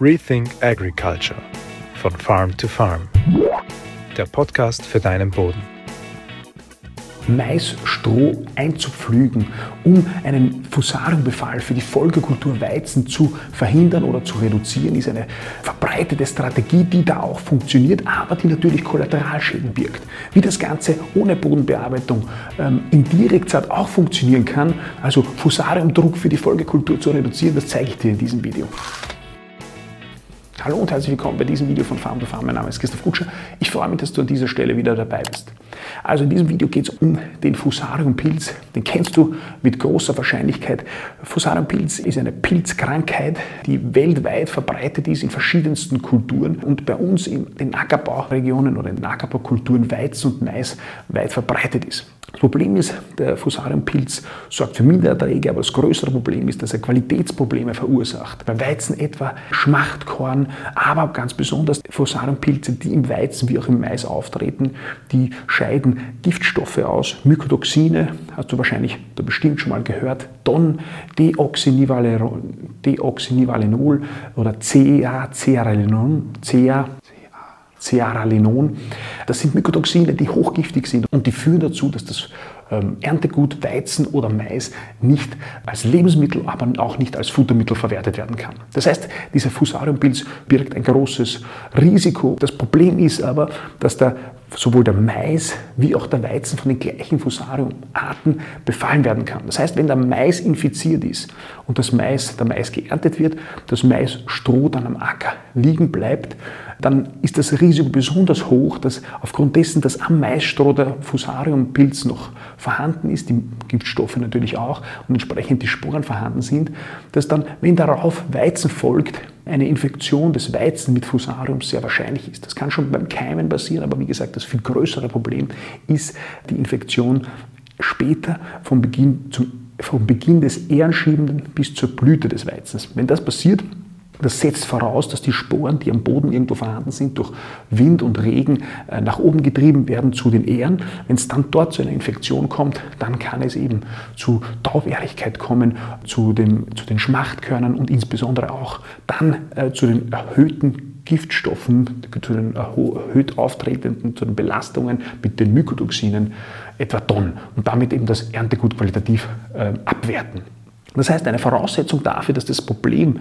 Rethink Agriculture von Farm to Farm. Der Podcast für deinen Boden. Maisstroh einzupflügen, um einen Fusariumbefall für die Folgekultur Weizen zu verhindern oder zu reduzieren, ist eine verbreitete Strategie, die da auch funktioniert, aber die natürlich Kollateralschäden birgt. Wie das Ganze ohne Bodenbearbeitung ähm, in Direktzeit auch funktionieren kann, also Fusariumdruck für die Folgekultur zu reduzieren, das zeige ich dir in diesem Video. Hallo und herzlich willkommen bei diesem Video von Farm to Farm. Mein Name ist Christoph Kutscher. Ich freue mich, dass du an dieser Stelle wieder dabei bist. Also in diesem Video geht es um den Fusariumpilz. Den kennst du mit großer Wahrscheinlichkeit. Fusariumpilz ist eine Pilzkrankheit, die weltweit verbreitet ist in verschiedensten Kulturen und bei uns in den Ackerbauregionen oder in den Ackerbaukulturen Weizen und Mais weit verbreitet ist. Das Problem ist, der Fusariumpilz sorgt für Mindererträge, aber das größere Problem ist, dass er Qualitätsprobleme verursacht. Beim Weizen etwa Schmachtkorn, aber ganz besonders Fusariumpilze, die im Weizen wie auch im Mais auftreten, die scheiden Giftstoffe aus, Mykotoxine, hast du wahrscheinlich da bestimmt schon mal gehört, Don, Deoxynivalenol, oder CA-Cearalenol, CA Cearalenon. Das sind Mykotoxine, die hochgiftig sind und die führen dazu, dass das ähm, Erntegut Weizen oder Mais nicht als Lebensmittel, aber auch nicht als Futtermittel verwertet werden kann. Das heißt, dieser Fusariumpilz birgt ein großes Risiko. Das Problem ist aber, dass der sowohl der Mais wie auch der Weizen von den gleichen Fusariumarten befallen werden kann. Das heißt, wenn der Mais infiziert ist und das Mais, der Mais geerntet wird, das Maisstroh dann am Acker liegen bleibt, dann ist das Risiko besonders hoch, dass aufgrund dessen, dass am Maisstroh der Fusariumpilz noch vorhanden ist, die Giftstoffe natürlich auch und entsprechend die Sporen vorhanden sind, dass dann, wenn darauf Weizen folgt, eine Infektion des Weizen mit Fusarium sehr wahrscheinlich ist. Das kann schon beim Keimen passieren, aber wie gesagt, das viel größere Problem ist die Infektion später vom Beginn, zum, vom Beginn des Ehrenschiebenden bis zur Blüte des Weizens. Wenn das passiert, das setzt voraus, dass die Sporen, die am Boden irgendwo vorhanden sind, durch Wind und Regen äh, nach oben getrieben werden zu den Ähren. Wenn es dann dort zu einer Infektion kommt, dann kann es eben zu Taubärigkeit kommen, zu, dem, zu den Schmachtkörnern und insbesondere auch dann äh, zu den erhöhten Giftstoffen, zu den erhöht auftretenden, zu den Belastungen mit den Mykotoxinen, etwa Don, und damit eben das Erntegut qualitativ äh, abwerten. Das heißt, eine Voraussetzung dafür, dass das Problem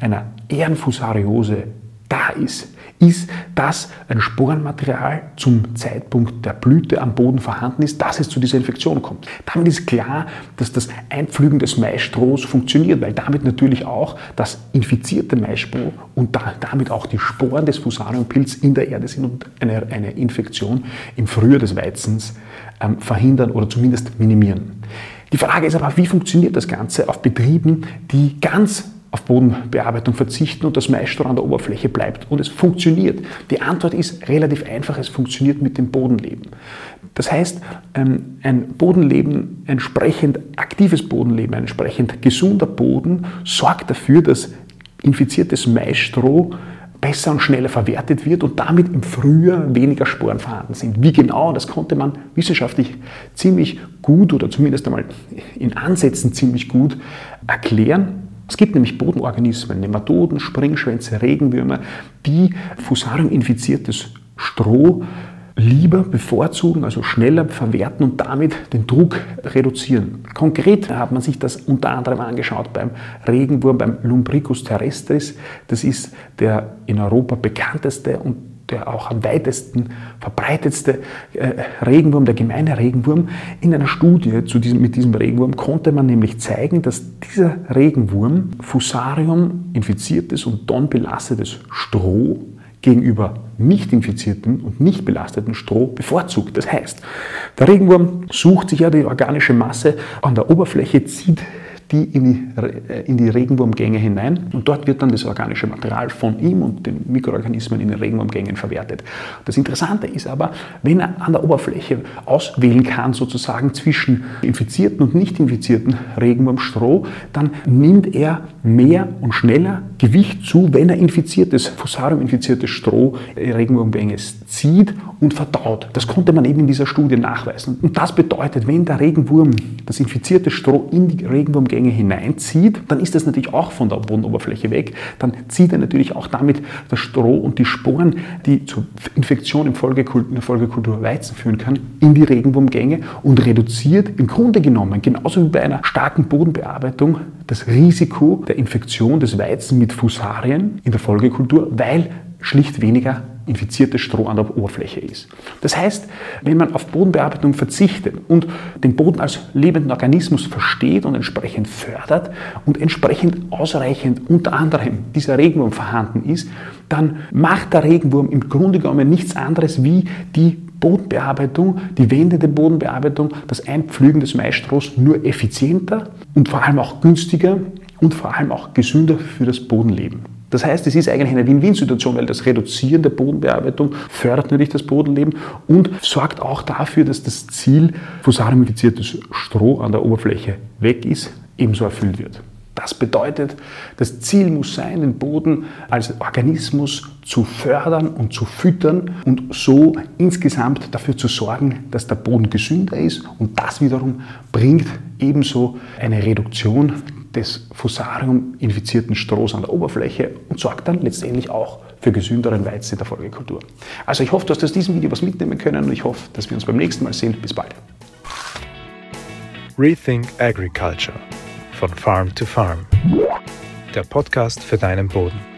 einer Ehrenfusariose da ist, ist, dass ein Sporenmaterial zum Zeitpunkt der Blüte am Boden vorhanden ist, dass es zu dieser Infektion kommt. Damit ist klar, dass das Einpflügen des Maisstrohs funktioniert, weil damit natürlich auch das infizierte Maisstroh und damit auch die Sporen des Fusariumpilz in der Erde sind und eine, eine Infektion im Frühjahr des Weizens ähm, verhindern oder zumindest minimieren. Die Frage ist aber, wie funktioniert das Ganze auf Betrieben, die ganz auf Bodenbearbeitung verzichten und das Maisstroh an der Oberfläche bleibt. Und es funktioniert. Die Antwort ist relativ einfach, es funktioniert mit dem Bodenleben. Das heißt, ähm, ein Bodenleben, entsprechend aktives Bodenleben, ein entsprechend gesunder Boden sorgt dafür, dass infiziertes Maisstroh besser und schneller verwertet wird und damit im Frühjahr weniger Sporen vorhanden sind. Wie genau, das konnte man wissenschaftlich ziemlich gut oder zumindest einmal in Ansätzen ziemlich gut erklären. Es gibt nämlich Bodenorganismen, Nematoden, Springschwänze, Regenwürmer, die Fusarium-infiziertes Stroh lieber bevorzugen, also schneller verwerten und damit den Druck reduzieren. Konkret hat man sich das unter anderem angeschaut beim Regenwurm, beim Lumbricus terrestris. Das ist der in Europa bekannteste und der auch am weitesten verbreitetste äh, Regenwurm, der gemeine Regenwurm. In einer Studie zu diesem, mit diesem Regenwurm konnte man nämlich zeigen, dass dieser Regenwurm Fusarium infiziertes und Don belastetes Stroh gegenüber nicht infiziertem und nicht belasteten Stroh bevorzugt. Das heißt, der Regenwurm sucht sich ja die organische Masse an der Oberfläche, zieht die in die, in die Regenwurmgänge hinein und dort wird dann das organische Material von ihm und den Mikroorganismen in den Regenwurmgängen verwertet. Das Interessante ist aber, wenn er an der Oberfläche auswählen kann, sozusagen zwischen infizierten und nicht infizierten Regenwurmstroh, dann nimmt er mehr und schneller Gewicht zu, wenn er infiziertes, Fusarium-infiziertes Stroh in Regenwurmgänge zieht und verdaut. Das konnte man eben in dieser Studie nachweisen. Und das bedeutet, wenn der Regenwurm das infizierte Stroh in die Regenwurmgänge Bodengänge hineinzieht, dann ist das natürlich auch von der Bodenoberfläche weg. Dann zieht er natürlich auch damit das Stroh und die Sporen, die zur Infektion in der Folgekultur Weizen führen kann, in die Regenwurmgänge und reduziert im Grunde genommen, genauso wie bei einer starken Bodenbearbeitung, das Risiko der Infektion des Weizen mit Fusarien in der Folgekultur, weil schlicht weniger infiziertes Stroh an der Oberfläche ist. Das heißt, wenn man auf Bodenbearbeitung verzichtet und den Boden als lebenden Organismus versteht und entsprechend fördert und entsprechend ausreichend unter anderem dieser Regenwurm vorhanden ist, dann macht der Regenwurm im Grunde genommen nichts anderes wie die Bodenbearbeitung, die wendende Bodenbearbeitung, das Einpflügen des Maisstrohs nur effizienter und vor allem auch günstiger und vor allem auch gesünder für das Bodenleben. Das heißt, es ist eigentlich eine Win-Win-Situation, weil das Reduzieren der Bodenbearbeitung fördert natürlich das Bodenleben und sorgt auch dafür, dass das Ziel, fusariumifiziertes Stroh an der Oberfläche weg ist, ebenso erfüllt wird. Das bedeutet, das Ziel muss sein, den Boden als Organismus zu fördern und zu füttern und so insgesamt dafür zu sorgen, dass der Boden gesünder ist und das wiederum bringt ebenso eine Reduktion des Fusarium-infizierten Strohs an der Oberfläche und sorgt dann letztendlich auch für gesünderen Weizen in der Folgekultur. Also ich hoffe, du hast aus diesem Video was mitnehmen können und ich hoffe, dass wir uns beim nächsten Mal sehen. Bis bald. Rethink Agriculture von Farm to Farm. Der Podcast für deinen Boden.